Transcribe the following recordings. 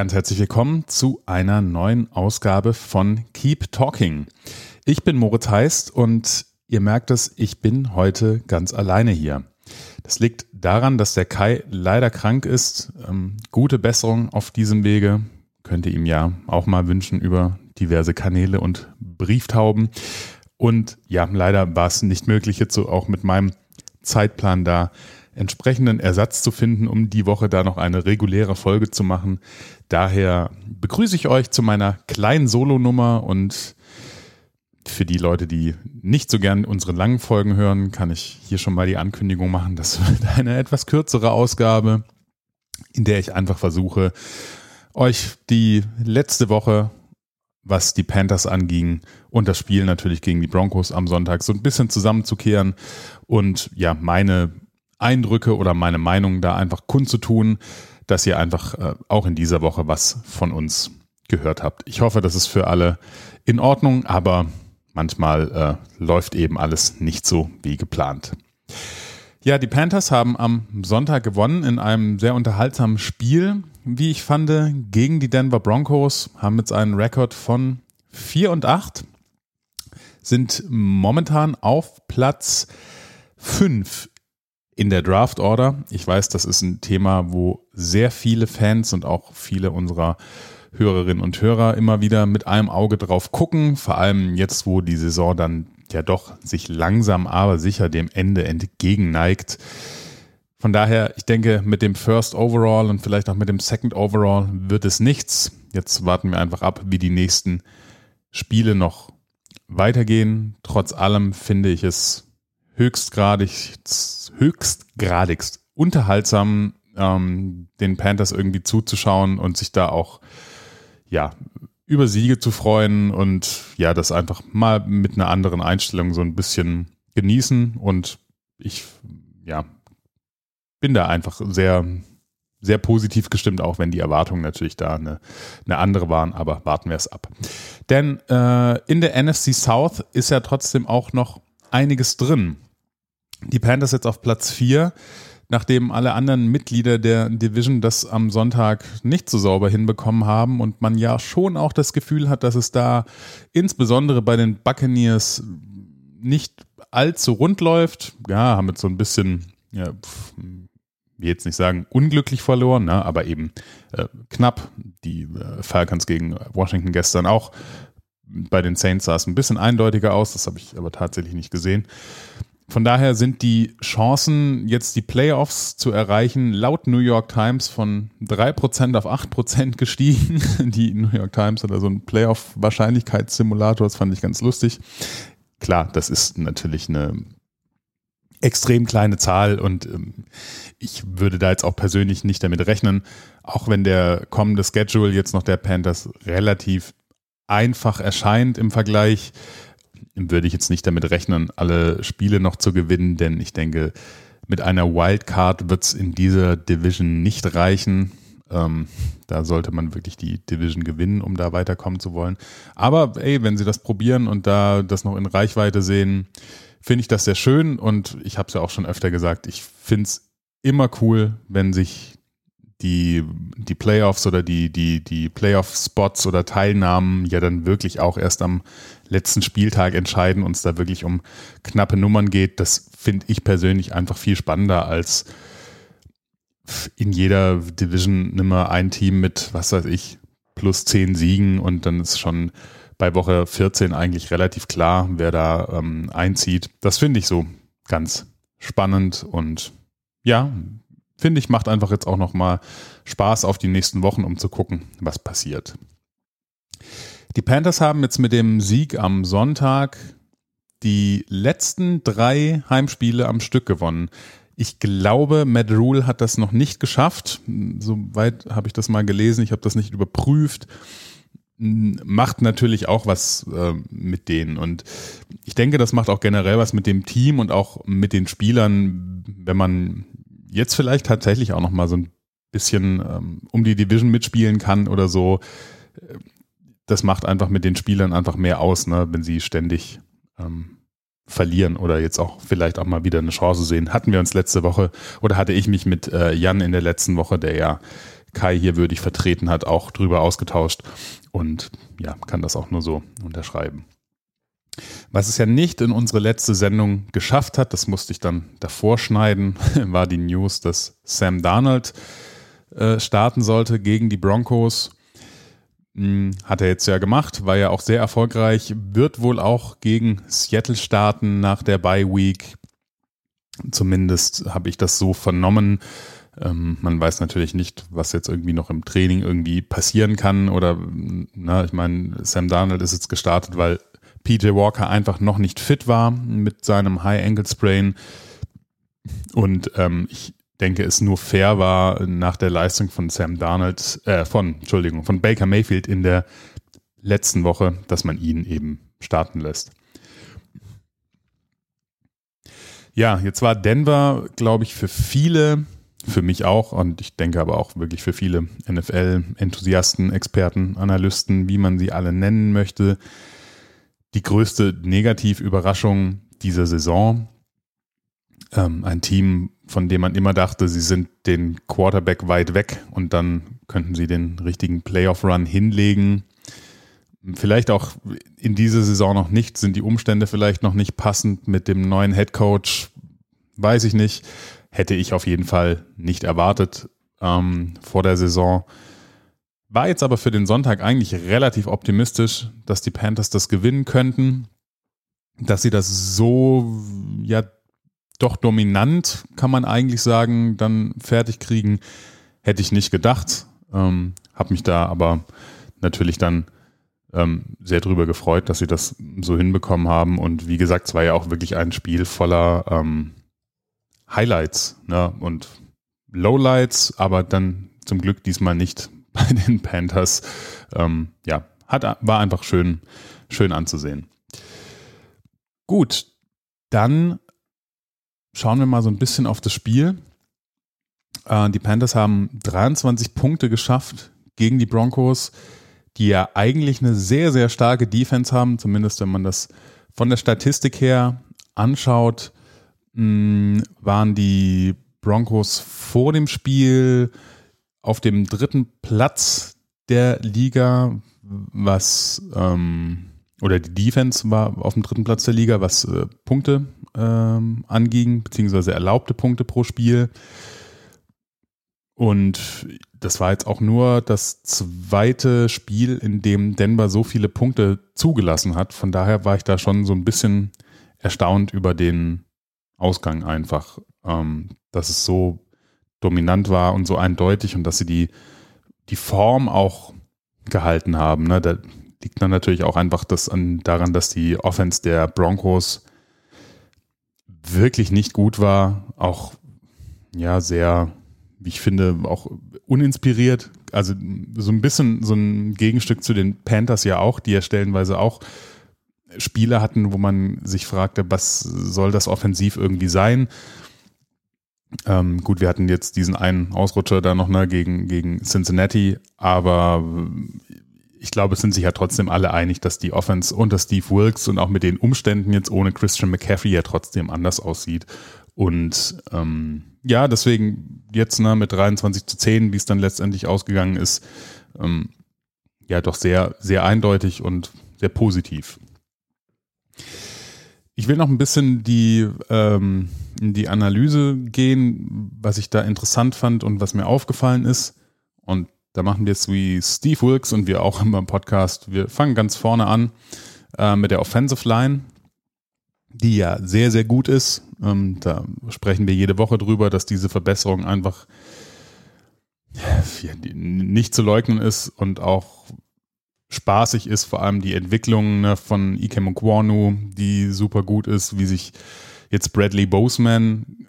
Ganz herzlich willkommen zu einer neuen Ausgabe von Keep Talking. Ich bin Moritz Heist und ihr merkt es, ich bin heute ganz alleine hier. Das liegt daran, dass der Kai leider krank ist. Ähm, gute Besserung auf diesem Wege. Könnte ihm ja auch mal wünschen über diverse Kanäle und Brieftauben. Und ja, leider war es nicht möglich, jetzt so auch mit meinem Zeitplan da entsprechenden Ersatz zu finden, um die Woche da noch eine reguläre Folge zu machen. Daher begrüße ich euch zu meiner kleinen Solo-Nummer und für die Leute, die nicht so gern unsere langen Folgen hören, kann ich hier schon mal die Ankündigung machen. Das wird eine etwas kürzere Ausgabe, in der ich einfach versuche, euch die letzte Woche, was die Panthers anging und das Spiel natürlich gegen die Broncos am Sonntag so ein bisschen zusammenzukehren und ja, meine Eindrücke oder meine Meinung da einfach kundzutun, dass ihr einfach äh, auch in dieser Woche was von uns gehört habt. Ich hoffe, das ist für alle in Ordnung, aber manchmal äh, läuft eben alles nicht so wie geplant. Ja, die Panthers haben am Sonntag gewonnen in einem sehr unterhaltsamen Spiel, wie ich fand, gegen die Denver Broncos, haben jetzt einen Rekord von 4 und 8, sind momentan auf Platz 5 in der Draft Order. Ich weiß, das ist ein Thema, wo sehr viele Fans und auch viele unserer Hörerinnen und Hörer immer wieder mit einem Auge drauf gucken. Vor allem jetzt, wo die Saison dann ja doch sich langsam aber sicher dem Ende entgegenneigt. Von daher, ich denke, mit dem First Overall und vielleicht auch mit dem Second Overall wird es nichts. Jetzt warten wir einfach ab, wie die nächsten Spiele noch weitergehen. Trotz allem finde ich es höchstgradig, höchstgradigst unterhaltsam, ähm, den Panthers irgendwie zuzuschauen und sich da auch, ja, über Siege zu freuen und ja, das einfach mal mit einer anderen Einstellung so ein bisschen genießen und ich, ja, bin da einfach sehr, sehr positiv gestimmt, auch wenn die Erwartungen natürlich da eine, eine andere waren, aber warten wir es ab. Denn äh, in der NFC South ist ja trotzdem auch noch einiges drin. Die Panthers jetzt auf Platz 4, nachdem alle anderen Mitglieder der Division das am Sonntag nicht so sauber hinbekommen haben und man ja schon auch das Gefühl hat, dass es da insbesondere bei den Buccaneers nicht allzu rund läuft. Ja, haben jetzt so ein bisschen, ja, pff, jetzt nicht sagen unglücklich verloren, ne, aber eben äh, knapp. Die äh, Falcons gegen Washington gestern auch. Bei den Saints sah es ein bisschen eindeutiger aus, das habe ich aber tatsächlich nicht gesehen. Von daher sind die Chancen, jetzt die Playoffs zu erreichen, laut New York Times von 3% auf 8% gestiegen. Die New York Times hat also einen Playoff-Wahrscheinlichkeitssimulator, das fand ich ganz lustig. Klar, das ist natürlich eine extrem kleine Zahl und ähm, ich würde da jetzt auch persönlich nicht damit rechnen, auch wenn der kommende Schedule jetzt noch der Panthers relativ einfach erscheint im Vergleich würde ich jetzt nicht damit rechnen, alle Spiele noch zu gewinnen, denn ich denke, mit einer Wildcard wird es in dieser Division nicht reichen. Ähm, da sollte man wirklich die Division gewinnen, um da weiterkommen zu wollen. Aber ey, wenn sie das probieren und da das noch in Reichweite sehen, finde ich das sehr schön und ich habe es ja auch schon öfter gesagt, ich finde es immer cool, wenn sich die, die Playoffs oder die, die, die Playoff-Spots oder Teilnahmen ja dann wirklich auch erst am letzten Spieltag entscheiden und es da wirklich um knappe Nummern geht. Das finde ich persönlich einfach viel spannender als in jeder Division nimmer ein Team mit, was weiß ich, plus zehn Siegen und dann ist schon bei Woche 14 eigentlich relativ klar, wer da ähm, einzieht. Das finde ich so ganz spannend und ja, finde ich, macht einfach jetzt auch nochmal Spaß auf die nächsten Wochen, um zu gucken, was passiert. Die Panthers haben jetzt mit dem Sieg am Sonntag die letzten drei Heimspiele am Stück gewonnen. Ich glaube, Matt Rule hat das noch nicht geschafft. Soweit habe ich das mal gelesen. Ich habe das nicht überprüft. Macht natürlich auch was äh, mit denen. Und ich denke, das macht auch generell was mit dem Team und auch mit den Spielern, wenn man jetzt vielleicht tatsächlich auch noch mal so ein bisschen ähm, um die Division mitspielen kann oder so. Das macht einfach mit den Spielern einfach mehr aus, ne, wenn sie ständig ähm, verlieren oder jetzt auch vielleicht auch mal wieder eine Chance sehen. Hatten wir uns letzte Woche oder hatte ich mich mit äh, Jan in der letzten Woche, der ja Kai hier würdig vertreten hat, auch drüber ausgetauscht und ja, kann das auch nur so unterschreiben. Was es ja nicht in unsere letzte Sendung geschafft hat, das musste ich dann davor schneiden, war die News, dass Sam Darnold äh, starten sollte gegen die Broncos. Hm, hat er jetzt ja gemacht, war ja auch sehr erfolgreich, wird wohl auch gegen Seattle starten nach der Bye Week. Zumindest habe ich das so vernommen. Ähm, man weiß natürlich nicht, was jetzt irgendwie noch im Training irgendwie passieren kann oder, na, ich meine, Sam Darnold ist jetzt gestartet, weil PJ Walker einfach noch nicht fit war mit seinem High Ankle Sprain. Und ähm, ich denke, es nur fair war nach der Leistung von Sam Darnold, äh, von, Entschuldigung, von Baker Mayfield in der letzten Woche, dass man ihn eben starten lässt. Ja, jetzt war Denver, glaube ich, für viele, für mich auch und ich denke aber auch wirklich für viele NFL-Enthusiasten, Experten, Analysten, wie man sie alle nennen möchte, die größte Negativüberraschung dieser Saison. Ähm, ein Team, von dem man immer dachte, sie sind den Quarterback weit weg und dann könnten sie den richtigen Playoff-Run hinlegen. Vielleicht auch in dieser Saison noch nicht, sind die Umstände vielleicht noch nicht passend mit dem neuen Head Coach, weiß ich nicht. Hätte ich auf jeden Fall nicht erwartet ähm, vor der Saison. War jetzt aber für den Sonntag eigentlich relativ optimistisch, dass die Panthers das gewinnen könnten. Dass sie das so, ja, doch dominant, kann man eigentlich sagen, dann fertig kriegen, hätte ich nicht gedacht. Ähm, hab mich da aber natürlich dann ähm, sehr drüber gefreut, dass sie das so hinbekommen haben. Und wie gesagt, es war ja auch wirklich ein Spiel voller ähm, Highlights ne? und Lowlights, aber dann zum Glück diesmal nicht bei den Panthers. Ähm, ja, hat, war einfach schön, schön anzusehen. Gut, dann schauen wir mal so ein bisschen auf das Spiel. Äh, die Panthers haben 23 Punkte geschafft gegen die Broncos, die ja eigentlich eine sehr, sehr starke Defense haben, zumindest wenn man das von der Statistik her anschaut, mh, waren die Broncos vor dem Spiel auf dem dritten Platz der Liga, was ähm, oder die Defense war auf dem dritten Platz der Liga, was äh, Punkte ähm, anging, beziehungsweise erlaubte Punkte pro Spiel. Und das war jetzt auch nur das zweite Spiel, in dem Denver so viele Punkte zugelassen hat. Von daher war ich da schon so ein bisschen erstaunt über den Ausgang einfach, ähm, dass es so dominant war und so eindeutig und dass sie die, die Form auch gehalten haben. Ne? Da liegt dann natürlich auch einfach das an, daran, dass die Offense der Broncos wirklich nicht gut war, auch ja sehr, wie ich finde, auch uninspiriert. Also so ein bisschen so ein Gegenstück zu den Panthers ja auch, die ja stellenweise auch Spiele hatten, wo man sich fragte, was soll das offensiv irgendwie sein? Ähm, gut, wir hatten jetzt diesen einen Ausrutscher da noch ne, gegen, gegen Cincinnati, aber ich glaube, es sind sich ja trotzdem alle einig, dass die Offense unter Steve Wilkes und auch mit den Umständen jetzt ohne Christian McCaffrey ja trotzdem anders aussieht. Und ähm, ja, deswegen jetzt ne, mit 23 zu 10, wie es dann letztendlich ausgegangen ist, ähm, ja doch sehr, sehr eindeutig und sehr positiv. Ich will noch ein bisschen die, ähm, in die Analyse gehen, was ich da interessant fand und was mir aufgefallen ist. Und da machen wir es wie Steve Wilkes und wir auch immer im Podcast. Wir fangen ganz vorne an äh, mit der Offensive Line, die ja sehr, sehr gut ist. Ähm, da sprechen wir jede Woche drüber, dass diese Verbesserung einfach nicht zu leugnen ist und auch spaßig ist, vor allem die Entwicklung ne, von Ikem Okwonu, die super gut ist, wie sich jetzt Bradley Boseman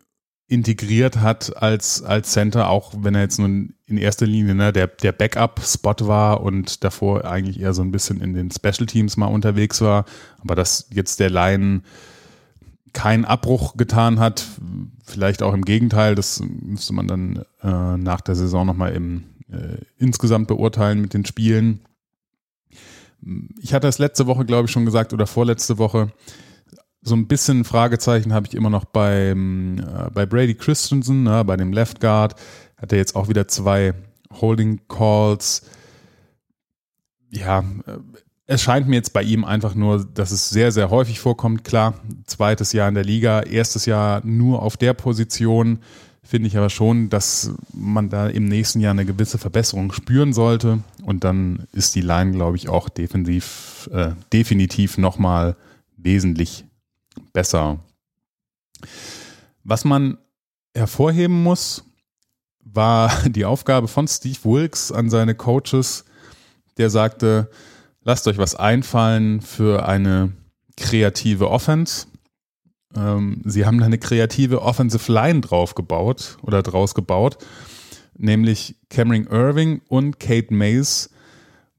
integriert hat als, als Center, auch wenn er jetzt nun in erster Linie ne, der, der Backup-Spot war und davor eigentlich eher so ein bisschen in den Special Teams mal unterwegs war, aber dass jetzt der Line keinen Abbruch getan hat, vielleicht auch im Gegenteil, das müsste man dann äh, nach der Saison nochmal im, äh, insgesamt beurteilen mit den Spielen ich hatte es letzte Woche, glaube ich, schon gesagt oder vorletzte Woche. So ein bisschen Fragezeichen habe ich immer noch beim, äh, bei Brady Christensen, ne, bei dem Left Guard. Hat er jetzt auch wieder zwei Holding Calls. Ja, äh, es scheint mir jetzt bei ihm einfach nur, dass es sehr, sehr häufig vorkommt. Klar, zweites Jahr in der Liga, erstes Jahr nur auf der Position. Finde ich aber schon, dass man da im nächsten Jahr eine gewisse Verbesserung spüren sollte. Und dann ist die Line, glaube ich, auch defensiv, äh, definitiv nochmal wesentlich besser. Was man hervorheben muss, war die Aufgabe von Steve Wilkes an seine Coaches, der sagte, lasst euch was einfallen für eine kreative Offense. Ähm, sie haben da eine kreative Offensive Line drauf gebaut oder draus gebaut, nämlich Cameron Irving und Kate Mays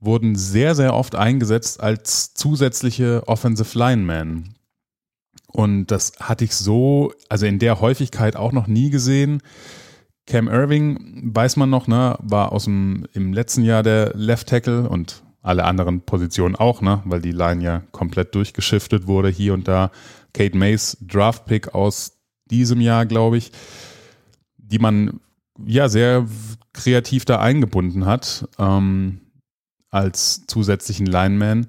wurden sehr, sehr oft eingesetzt als zusätzliche Offensive Linemen. Und das hatte ich so, also in der Häufigkeit auch noch nie gesehen. Cam Irving, weiß man noch, ne, war aus dem, im letzten Jahr der Left Tackle und alle anderen Positionen auch, ne, weil die Line ja komplett durchgeschiftet wurde hier und da. Kate Mays Draft Pick aus diesem Jahr, glaube ich, die man ja sehr kreativ da eingebunden hat ähm, als zusätzlichen Lineman.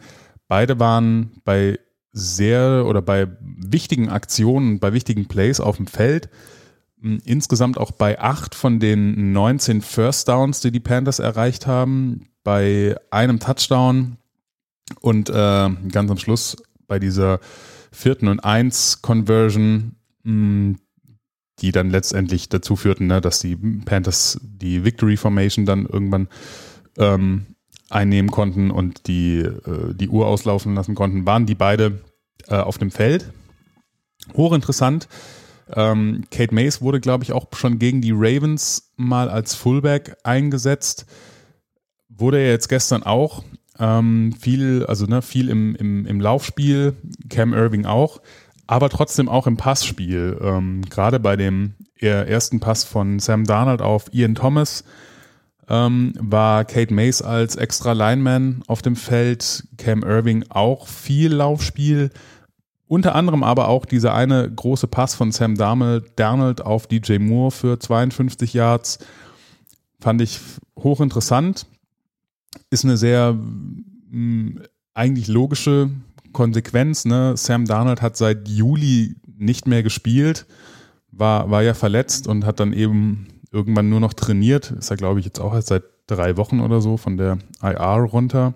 Beide waren bei sehr oder bei wichtigen Aktionen, bei wichtigen Plays auf dem Feld. Hm, insgesamt auch bei acht von den 19 First Downs, die die Panthers erreicht haben, bei einem Touchdown und äh, ganz am Schluss bei dieser vierten und eins Conversion, hm, die dann letztendlich dazu führten, ne, dass die Panthers die Victory Formation dann irgendwann ähm, einnehmen konnten und die, äh, die Uhr auslaufen lassen konnten, waren die beide äh, auf dem Feld. Hochinteressant. Ähm, Kate Mays wurde, glaube ich, auch schon gegen die Ravens mal als Fullback eingesetzt. Wurde er jetzt gestern auch. Ähm, viel, also ne, viel im, im, im Laufspiel, Cam Irving auch, aber trotzdem auch im Passspiel. Ähm, Gerade bei dem ersten Pass von Sam Darnold auf Ian Thomas ähm, war Kate Mays als extra Lineman auf dem Feld, Cam Irving auch viel Laufspiel. Unter anderem aber auch dieser eine große Pass von Sam Darnold auf DJ Moore für 52 Yards. Fand ich hochinteressant. Ist eine sehr mh, mm, eigentlich logische Konsequenz. Ne? Sam Darnold hat seit Juli nicht mehr gespielt, war, war ja verletzt und hat dann eben irgendwann nur noch trainiert. Ist er, glaube ich, jetzt auch erst seit drei Wochen oder so von der IR runter.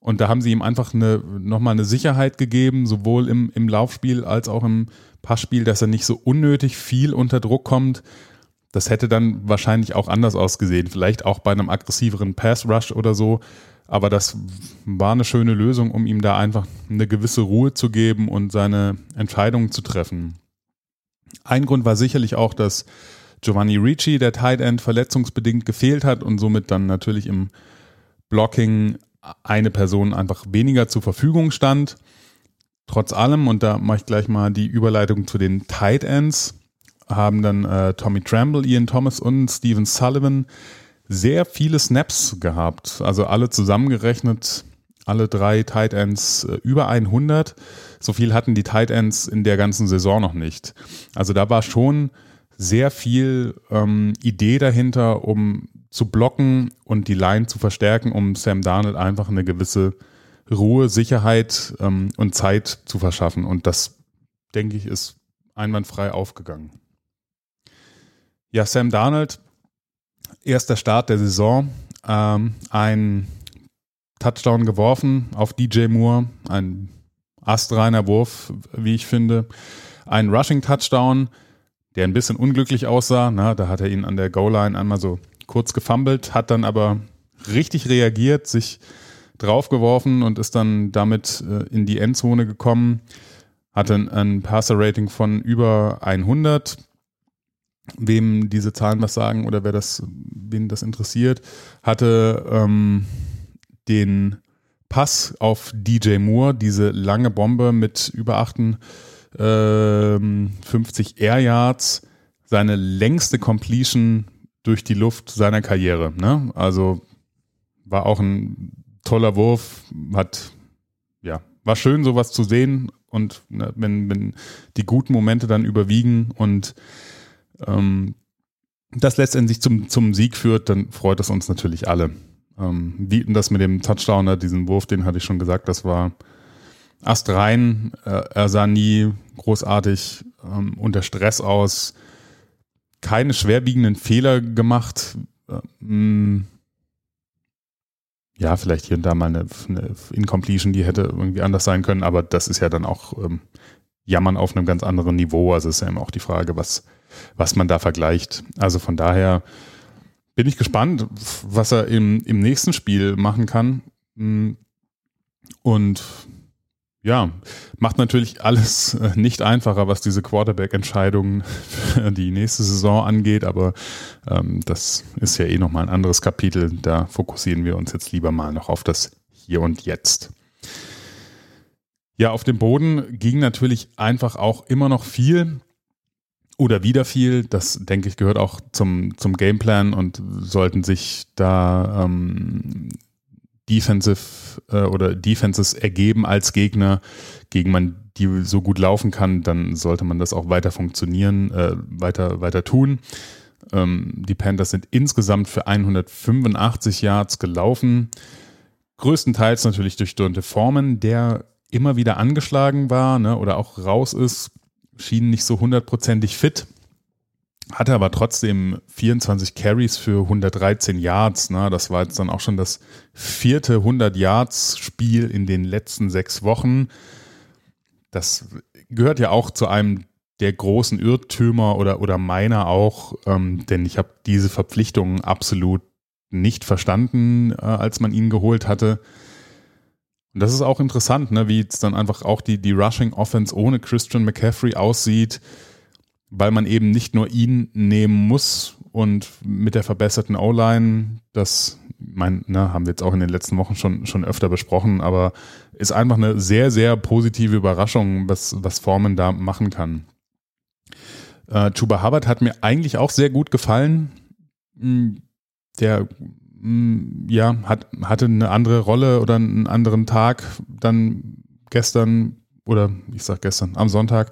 Und da haben sie ihm einfach eine, nochmal eine Sicherheit gegeben, sowohl im, im Laufspiel als auch im Passspiel, dass er nicht so unnötig viel unter Druck kommt. Das hätte dann wahrscheinlich auch anders ausgesehen. Vielleicht auch bei einem aggressiveren Pass Rush oder so. Aber das war eine schöne Lösung, um ihm da einfach eine gewisse Ruhe zu geben und seine Entscheidungen zu treffen. Ein Grund war sicherlich auch, dass Giovanni Ricci, der Tight End, verletzungsbedingt gefehlt hat und somit dann natürlich im Blocking eine Person einfach weniger zur Verfügung stand. Trotz allem, und da mache ich gleich mal die Überleitung zu den Tight Ends, haben dann äh, Tommy Tremble, Ian Thomas und Steven Sullivan sehr viele Snaps gehabt. Also alle zusammengerechnet, alle drei Tight Ends äh, über 100. So viel hatten die Tight Ends in der ganzen Saison noch nicht. Also da war schon sehr viel ähm, Idee dahinter, um zu blocken und die Line zu verstärken, um Sam Darnold einfach eine gewisse Ruhe, Sicherheit ähm, und Zeit zu verschaffen. Und das, denke ich, ist einwandfrei aufgegangen. Ja, Sam Darnold, erster Start der Saison, ähm, ein Touchdown geworfen auf DJ Moore, ein astreiner Wurf, wie ich finde, ein Rushing Touchdown, der ein bisschen unglücklich aussah. Na, da hat er ihn an der Goal-Line einmal so kurz gefummelt, hat dann aber richtig reagiert, sich draufgeworfen und ist dann damit äh, in die Endzone gekommen. Hatte ein, ein Passer-Rating von über 100. Wem diese Zahlen was sagen oder wer das, wen das interessiert, hatte ähm, den Pass auf DJ Moore, diese lange Bombe mit über 58 ähm, Air Yards, seine längste Completion durch die Luft seiner Karriere. Ne? Also war auch ein toller Wurf, hat ja war schön sowas zu sehen und ne, wenn, wenn die guten Momente dann überwiegen und ähm, das letztendlich zum, zum Sieg führt, dann freut es uns natürlich alle. Ähm, wie, das mit dem Touchdown, ne, diesen Wurf, den hatte ich schon gesagt, das war astrein. Äh, er sah nie großartig ähm, unter Stress aus. Keine schwerwiegenden Fehler gemacht. Ähm, ja, vielleicht hier und da mal eine, eine, Incompletion, die hätte irgendwie anders sein können, aber das ist ja dann auch ähm, Jammern auf einem ganz anderen Niveau. Also ist ja immer auch die Frage, was, was man da vergleicht. Also von daher bin ich gespannt, was er im, im nächsten Spiel machen kann. Mm, und ja, macht natürlich alles äh, nicht einfacher, was diese Quarterback-Entscheidungen für die nächste Saison angeht, aber ähm, das ist ja eh nochmal ein anderes Kapitel. Da fokussieren wir uns jetzt lieber mal noch auf das Hier und Jetzt. Ja, auf dem Boden ging natürlich einfach auch immer noch viel oder wieder viel. Das, denke ich, gehört auch zum, zum Gameplan und sollten sich da ähm, Defensive äh, oder Defenses ergeben als Gegner, gegen man die so gut laufen kann, dann sollte man das auch weiter funktionieren, äh, weiter, weiter tun. Ähm, die Panthers sind insgesamt für 185 Yards gelaufen. Größtenteils natürlich durch Dante Foreman, der immer wieder angeschlagen war ne, oder auch raus ist, schien nicht so hundertprozentig fit. Hatte aber trotzdem 24 Carries für 113 Yards. Ne? Das war jetzt dann auch schon das vierte 100 Yards Spiel in den letzten sechs Wochen. Das gehört ja auch zu einem der großen Irrtümer oder, oder meiner auch, ähm, denn ich habe diese Verpflichtungen absolut nicht verstanden, äh, als man ihn geholt hatte. Und das ist auch interessant, ne, wie jetzt dann einfach auch die, die Rushing Offense ohne Christian McCaffrey aussieht, weil man eben nicht nur ihn nehmen muss und mit der verbesserten O-Line, das mein, ne, haben wir jetzt auch in den letzten Wochen schon, schon öfter besprochen, aber ist einfach eine sehr, sehr positive Überraschung, was, was Foreman da machen kann. Äh, Chuba Hubbard hat mir eigentlich auch sehr gut gefallen. Hm, der ja, hat, hatte eine andere Rolle oder einen anderen Tag dann gestern oder ich sag gestern, am Sonntag.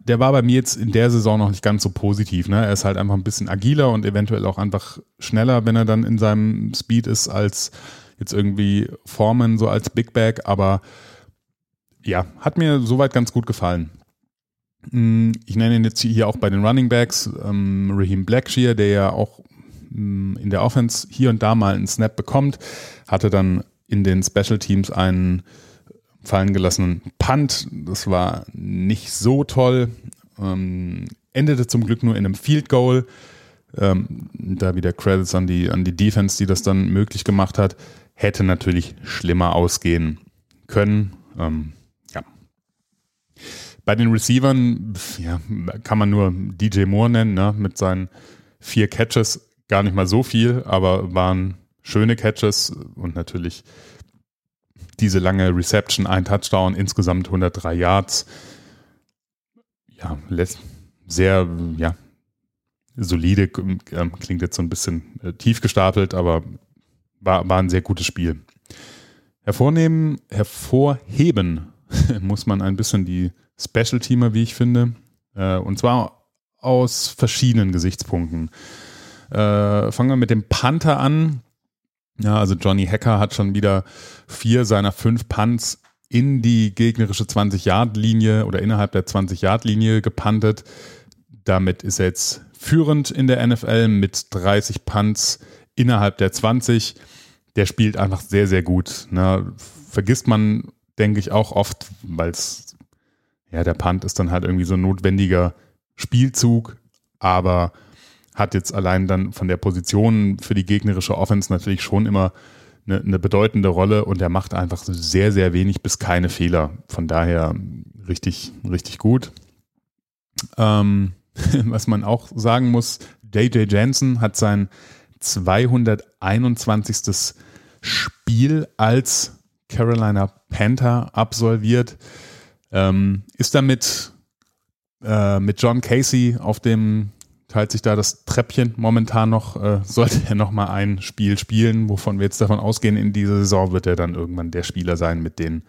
Der war bei mir jetzt in der Saison noch nicht ganz so positiv. Ne? Er ist halt einfach ein bisschen agiler und eventuell auch einfach schneller, wenn er dann in seinem Speed ist, als jetzt irgendwie Foreman so als Big Bag. Aber ja, hat mir soweit ganz gut gefallen. Mm, ich nenne ihn jetzt hier auch bei den Running Backs, ähm, Raheem Blackshear, der ja auch in der Offense hier und da mal einen Snap bekommt, hatte dann in den Special Teams einen fallen gelassenen Punt. Das war nicht so toll. Ähm, endete zum Glück nur in einem Field Goal. Ähm, da wieder Credits an die, an die Defense, die das dann möglich gemacht hat. Hätte natürlich schlimmer ausgehen können. Ähm, ja. Bei den Receivern ja, kann man nur DJ Moore nennen, ne, mit seinen vier Catches gar nicht mal so viel, aber waren schöne Catches und natürlich diese lange Reception, ein Touchdown, insgesamt 103 Yards. Ja, sehr, ja, solide, ähm, klingt jetzt so ein bisschen äh, tief gestapelt, aber war, war ein sehr gutes Spiel. Hervornehmen, hervorheben muss man ein bisschen die Special-Teamer, wie ich finde, äh, und zwar aus verschiedenen Gesichtspunkten. Äh, fangen wir mit dem Panther an. Ja, also Johnny Hacker hat schon wieder vier seiner fünf Punts in die gegnerische 20-Yard-Linie oder innerhalb der 20-Yard-Linie gepantet. Damit ist er jetzt führend in der NFL mit 30 Punts innerhalb der 20. Der spielt einfach sehr, sehr gut. Ne? Vergisst man, denke ich, auch oft, weil es, ja, der Punt ist dann halt irgendwie so ein notwendiger Spielzug, aber hat jetzt allein dann von der Position für die gegnerische Offense natürlich schon immer eine, eine bedeutende Rolle und er macht einfach sehr, sehr wenig bis keine Fehler. Von daher richtig, richtig gut. Ähm, was man auch sagen muss, JJ Jensen hat sein 221. Spiel als Carolina Panther absolviert, ähm, ist damit äh, mit John Casey auf dem teilt sich da das Treppchen momentan noch. Äh, sollte er noch mal ein Spiel spielen, wovon wir jetzt davon ausgehen, in dieser Saison wird er dann irgendwann der Spieler sein mit den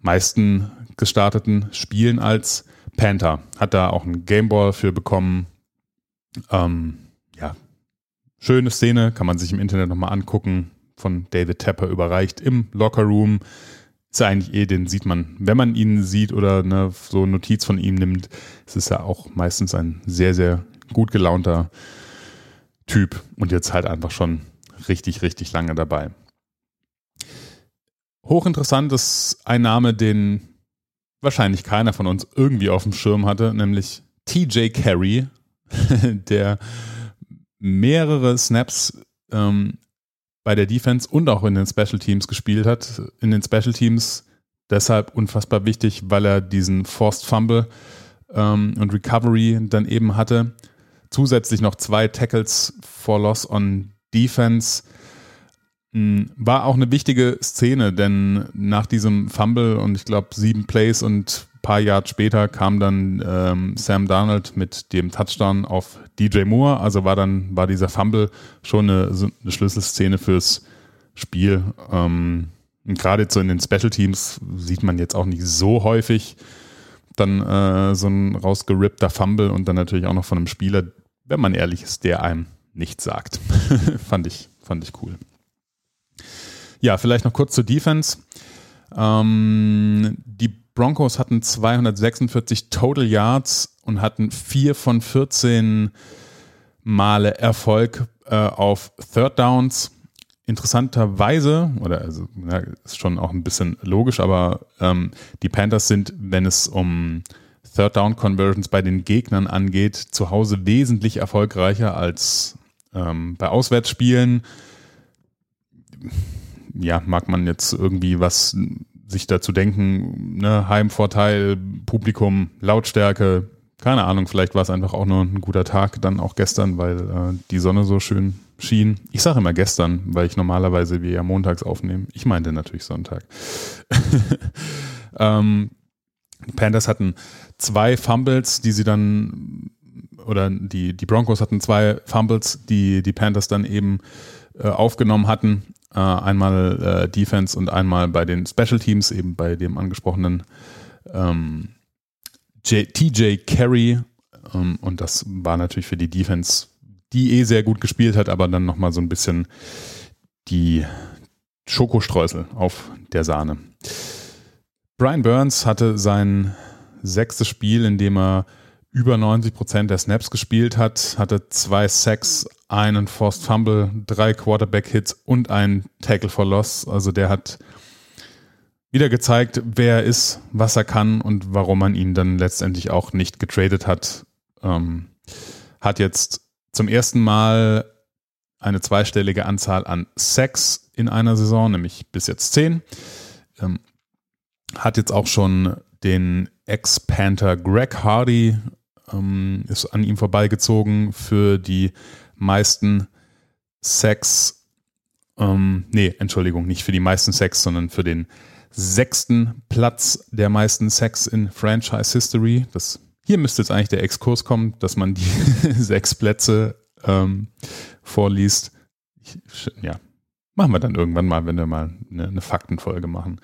meisten gestarteten Spielen als Panther. Hat da auch einen Gameball für bekommen. Ähm, ja, schöne Szene, kann man sich im Internet nochmal angucken, von David Tepper überreicht im Lockerroom. Ist eigentlich eh, den sieht man, wenn man ihn sieht oder eine, so Notiz von ihm nimmt, ist es ja auch meistens ein sehr, sehr gut gelaunter Typ und jetzt halt einfach schon richtig, richtig lange dabei. Hochinteressant ist ein Name, den wahrscheinlich keiner von uns irgendwie auf dem Schirm hatte, nämlich TJ Carey, der mehrere Snaps ähm, bei der Defense und auch in den Special Teams gespielt hat. In den Special Teams deshalb unfassbar wichtig, weil er diesen Forced Fumble ähm, und Recovery dann eben hatte. Zusätzlich noch zwei Tackles for Loss on Defense. Hm, war auch eine wichtige Szene, denn nach diesem Fumble und ich glaube sieben Plays und paar Jahre später kam dann ähm, Sam Darnold mit dem Touchdown auf DJ Moore. Also war dann, war dieser Fumble schon eine, eine Schlüsselszene fürs Spiel. Ähm, Gerade so in den Special Teams sieht man jetzt auch nicht so häufig dann äh, so ein rausgerippter Fumble und dann natürlich auch noch von einem Spieler, wenn man ehrlich ist, der einem nichts sagt. fand ich, fand ich cool. Ja, vielleicht noch kurz zur Defense. Ähm, die Broncos hatten 246 Total Yards und hatten vier von 14 Male Erfolg äh, auf Third Downs. Interessanterweise, oder also ja, ist schon auch ein bisschen logisch, aber ähm, die Panthers sind, wenn es um Third Down Conversions bei den Gegnern angeht, zu Hause wesentlich erfolgreicher als ähm, bei Auswärtsspielen. Ja, mag man jetzt irgendwie was sich dazu denken, ne, Heimvorteil, Publikum, Lautstärke, keine Ahnung, vielleicht war es einfach auch nur ein guter Tag, dann auch gestern, weil äh, die Sonne so schön schien. Ich sage immer gestern, weil ich normalerweise wie ja montags aufnehme. Ich meinte natürlich Sonntag. ähm, die Panthers hatten zwei Fumbles, die sie dann, oder die, die Broncos hatten zwei Fumbles, die die Panthers dann eben äh, aufgenommen hatten. Äh, einmal äh, Defense und einmal bei den Special Teams, eben bei dem angesprochenen ähm, TJ Carey. Ähm, und das war natürlich für die Defense, die eh sehr gut gespielt hat, aber dann nochmal so ein bisschen die Schokostreusel auf der Sahne. Brian Burns hatte sein sechstes Spiel, in dem er über 90 Prozent der Snaps gespielt hat, hatte zwei Sacks, einen Forced Fumble, drei Quarterback-Hits und einen Tackle for Loss. Also der hat wieder gezeigt, wer er ist, was er kann und warum man ihn dann letztendlich auch nicht getradet hat. Ähm, hat jetzt zum ersten Mal eine zweistellige Anzahl an Sacks in einer Saison, nämlich bis jetzt zehn. Ähm, hat jetzt auch schon den Ex-Panther Greg Hardy ähm, ist an ihm vorbeigezogen für die meisten Sex. Ähm, nee, Entschuldigung, nicht für die meisten Sex, sondern für den sechsten Platz der meisten Sex in Franchise History. Das, hier müsste jetzt eigentlich der Exkurs kommen, dass man die sechs Plätze ähm, vorliest. Ich, ja, Machen wir dann irgendwann mal, wenn wir mal eine, eine Faktenfolge machen.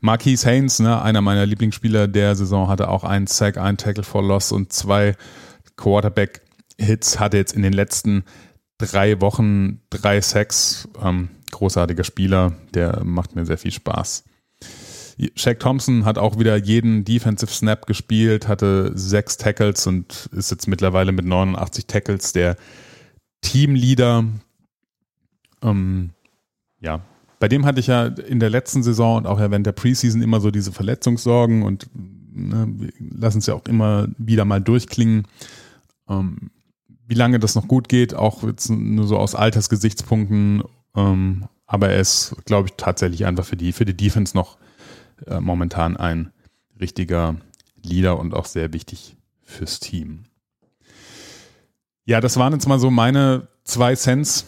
Marquise Haynes, ne, einer meiner Lieblingsspieler der Saison, hatte auch einen Sack, einen Tackle for Loss und zwei Quarterback-Hits, hatte jetzt in den letzten drei Wochen drei Sacks. Ähm, großartiger Spieler, der macht mir sehr viel Spaß. Shaq Thompson hat auch wieder jeden Defensive Snap gespielt, hatte sechs Tackles und ist jetzt mittlerweile mit 89 Tackles der Teamleader. Ähm, ja, bei dem hatte ich ja in der letzten Saison und auch während der Preseason immer so diese Verletzungssorgen und ne, lassen es ja auch immer wieder mal durchklingen. Ähm, wie lange das noch gut geht, auch jetzt nur so aus Altersgesichtspunkten. Ähm, aber er ist, glaube ich, tatsächlich einfach für die, für die Defense noch äh, momentan ein richtiger Leader und auch sehr wichtig fürs Team. Ja, das waren jetzt mal so meine zwei Cents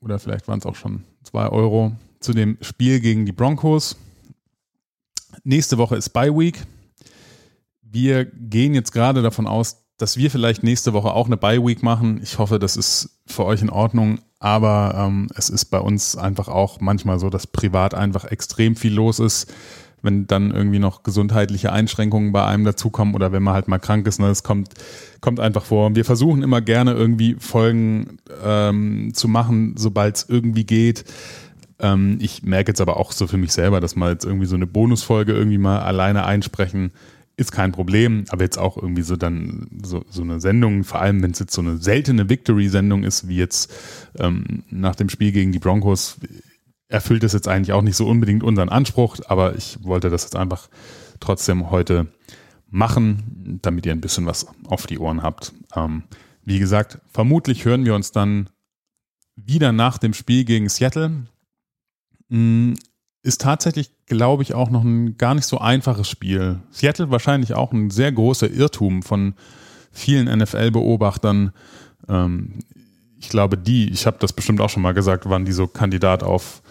oder vielleicht waren es auch schon 2 Euro zu dem Spiel gegen die Broncos. Nächste Woche ist Bye Week. Wir gehen jetzt gerade davon aus, dass wir vielleicht nächste Woche auch eine Bye Week machen. Ich hoffe, das ist für euch in Ordnung. Aber ähm, es ist bei uns einfach auch manchmal so, dass privat einfach extrem viel los ist. Wenn dann irgendwie noch gesundheitliche Einschränkungen bei einem dazukommen oder wenn man halt mal krank ist, ne, das kommt, kommt einfach vor. Wir versuchen immer gerne irgendwie Folgen ähm, zu machen, sobald es irgendwie geht. Ähm, ich merke jetzt aber auch so für mich selber, dass mal jetzt irgendwie so eine Bonusfolge irgendwie mal alleine einsprechen, ist kein Problem, aber jetzt auch irgendwie so dann so, so eine Sendung, vor allem wenn es jetzt so eine seltene Victory-Sendung ist, wie jetzt ähm, nach dem Spiel gegen die Broncos, erfüllt das jetzt eigentlich auch nicht so unbedingt unseren Anspruch, aber ich wollte das jetzt einfach trotzdem heute machen, damit ihr ein bisschen was auf die Ohren habt. Ähm, wie gesagt, vermutlich hören wir uns dann wieder nach dem Spiel gegen Seattle. Mm, ist tatsächlich, glaube ich, auch noch ein gar nicht so einfaches Spiel. Seattle wahrscheinlich auch ein sehr großer Irrtum von vielen NFL-Beobachtern. Ähm, ich glaube, die, ich habe das bestimmt auch schon mal gesagt, waren die so Kandidat auf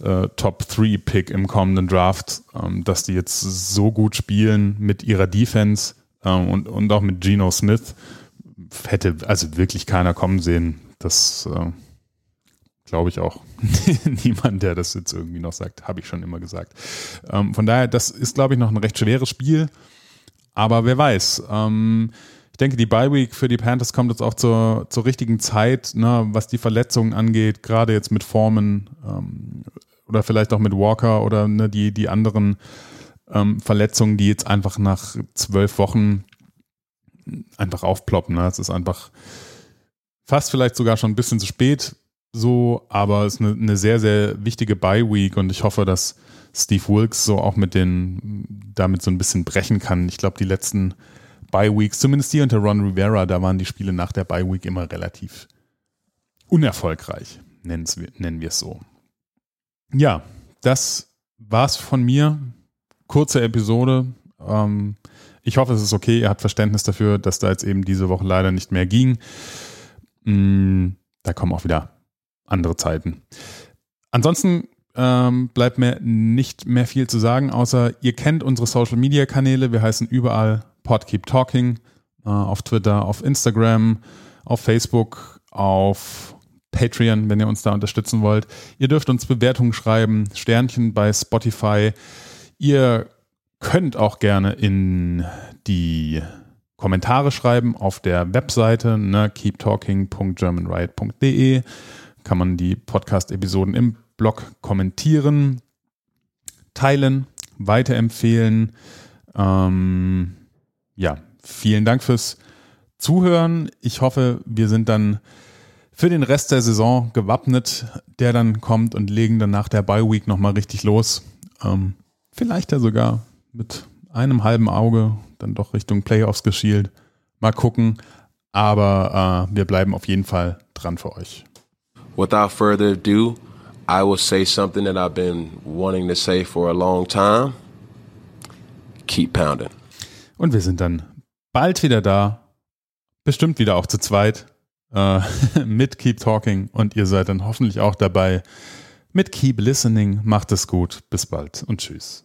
äh, Top-3-Pick im kommenden Draft, ähm, dass die jetzt so gut spielen mit ihrer Defense ähm, und, und auch mit Geno Smith. Hätte also wirklich keiner kommen sehen. Das äh, glaube ich auch niemand, der das jetzt irgendwie noch sagt, habe ich schon immer gesagt. Ähm, von daher, das ist, glaube ich, noch ein recht schweres Spiel. Aber wer weiß. Ähm, ich denke, die Bye Week für die Panthers kommt jetzt auch zur, zur richtigen Zeit, ne, was die Verletzungen angeht, gerade jetzt mit Formen ähm, oder vielleicht auch mit Walker oder ne, die, die anderen ähm, Verletzungen, die jetzt einfach nach zwölf Wochen einfach aufploppen. Ne? Es ist einfach fast vielleicht sogar schon ein bisschen zu spät so, aber es ist eine, eine sehr, sehr wichtige Bye-Week und ich hoffe, dass Steve Wilkes so auch mit den, damit so ein bisschen brechen kann. Ich glaube, die letzten Bye-Weeks, zumindest hier unter Ron Rivera, da waren die Spiele nach der Bye-Week immer relativ unerfolgreich, nennen wir es so. Ja, das war's von mir. Kurze Episode. Ähm, ich hoffe, es ist okay. Ihr habt Verständnis dafür, dass da jetzt eben diese Woche leider nicht mehr ging. Mm, da kommen auch wieder andere Zeiten. Ansonsten ähm, bleibt mir nicht mehr viel zu sagen, außer ihr kennt unsere Social Media Kanäle. Wir heißen überall Pod Keep Talking äh, auf Twitter, auf Instagram, auf Facebook, auf Patreon, wenn ihr uns da unterstützen wollt. Ihr dürft uns Bewertungen schreiben, Sternchen bei Spotify. Ihr könnt auch gerne in die Kommentare schreiben auf der Webseite ne, keeptalking.germanriot.de kann man die Podcast-Episoden im Blog kommentieren, teilen, weiterempfehlen. Ähm, ja, vielen Dank fürs Zuhören. Ich hoffe, wir sind dann für den Rest der Saison gewappnet, der dann kommt und legen dann nach der Bye Week nochmal richtig los. Ähm, vielleicht ja sogar mit einem halben Auge dann doch Richtung Playoffs geschielt. Mal gucken. Aber äh, wir bleiben auf jeden Fall dran für euch. without further ado, I will say something that I've been wanting to say for a long time. Keep pounding. Und wir sind dann bald wieder da. Bestimmt wieder auch zu zweit. Äh, mit Keep Talking. Und ihr seid dann hoffentlich auch dabei mit Keep Listening. Macht es gut. Bis bald und tschüss.